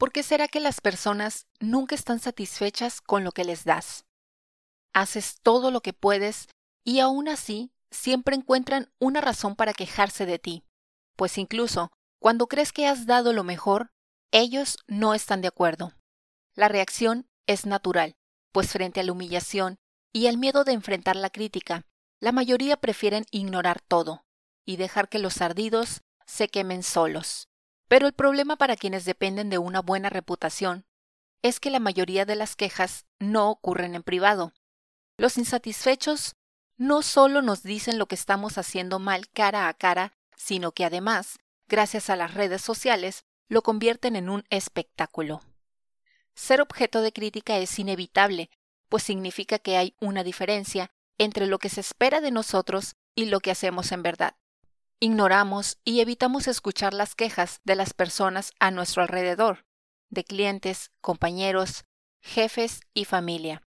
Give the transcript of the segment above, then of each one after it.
¿Por qué será que las personas nunca están satisfechas con lo que les das? Haces todo lo que puedes y aún así siempre encuentran una razón para quejarse de ti, pues incluso cuando crees que has dado lo mejor, ellos no están de acuerdo. La reacción es natural, pues frente a la humillación y el miedo de enfrentar la crítica, la mayoría prefieren ignorar todo y dejar que los ardidos se quemen solos. Pero el problema para quienes dependen de una buena reputación es que la mayoría de las quejas no ocurren en privado. Los insatisfechos no solo nos dicen lo que estamos haciendo mal cara a cara, sino que además, gracias a las redes sociales, lo convierten en un espectáculo. Ser objeto de crítica es inevitable, pues significa que hay una diferencia entre lo que se espera de nosotros y lo que hacemos en verdad. Ignoramos y evitamos escuchar las quejas de las personas a nuestro alrededor, de clientes, compañeros, jefes y familia,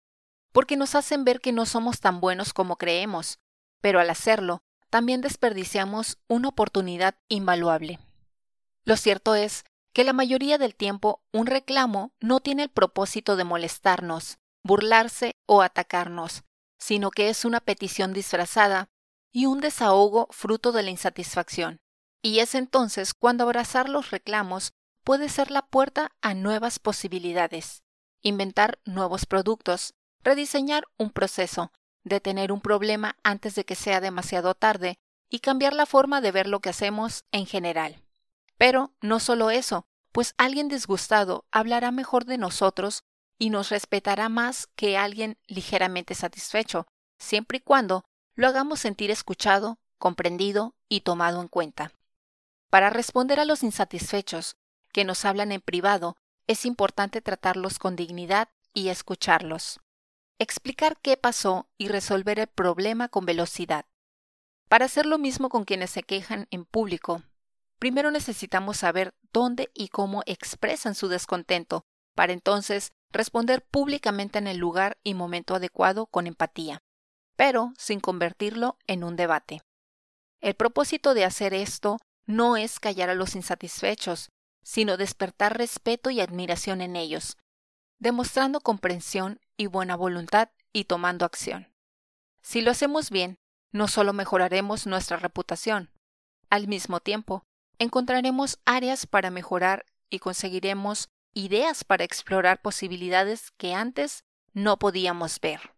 porque nos hacen ver que no somos tan buenos como creemos, pero al hacerlo, también desperdiciamos una oportunidad invaluable. Lo cierto es que la mayoría del tiempo un reclamo no tiene el propósito de molestarnos, burlarse o atacarnos, sino que es una petición disfrazada y un desahogo fruto de la insatisfacción. Y es entonces cuando abrazar los reclamos puede ser la puerta a nuevas posibilidades, inventar nuevos productos, rediseñar un proceso, detener un problema antes de que sea demasiado tarde y cambiar la forma de ver lo que hacemos en general. Pero no solo eso, pues alguien disgustado hablará mejor de nosotros y nos respetará más que alguien ligeramente satisfecho, siempre y cuando lo hagamos sentir escuchado, comprendido y tomado en cuenta. Para responder a los insatisfechos que nos hablan en privado, es importante tratarlos con dignidad y escucharlos. Explicar qué pasó y resolver el problema con velocidad. Para hacer lo mismo con quienes se quejan en público, primero necesitamos saber dónde y cómo expresan su descontento, para entonces responder públicamente en el lugar y momento adecuado con empatía, pero sin convertirlo en un debate. El propósito de hacer esto no es callar a los insatisfechos, sino despertar respeto y admiración en ellos, demostrando comprensión y buena voluntad y tomando acción. Si lo hacemos bien, no solo mejoraremos nuestra reputación, al mismo tiempo, encontraremos áreas para mejorar y conseguiremos ideas para explorar posibilidades que antes no podíamos ver.